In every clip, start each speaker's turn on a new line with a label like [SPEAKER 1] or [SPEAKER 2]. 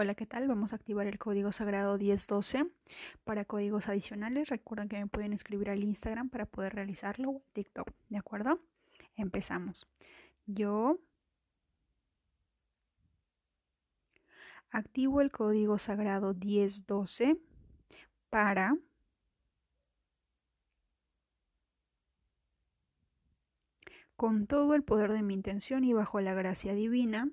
[SPEAKER 1] Hola, ¿qué tal? Vamos a activar el código sagrado 1012 para códigos adicionales. Recuerden que me pueden escribir al Instagram para poder realizarlo o TikTok, ¿de acuerdo? Empezamos. Yo activo el código sagrado 1012 para con todo el poder de mi intención y bajo la gracia divina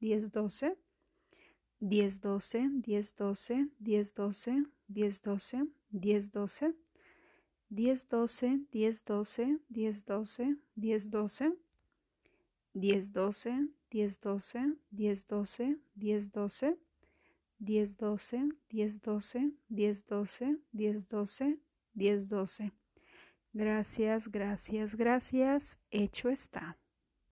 [SPEAKER 1] 10, 12, 10, 12, 10, 12, 10, 12, 10, 12, 10, 12, 10, 12, 10, 12, 10, 12, 10, 12, 10, 12, 10, 12, 10, 12, 10, 12, 10, 12, 10, 12, 10, 12, 10, 12, 10, 12. Gracias, gracias, gracias. Hecho está.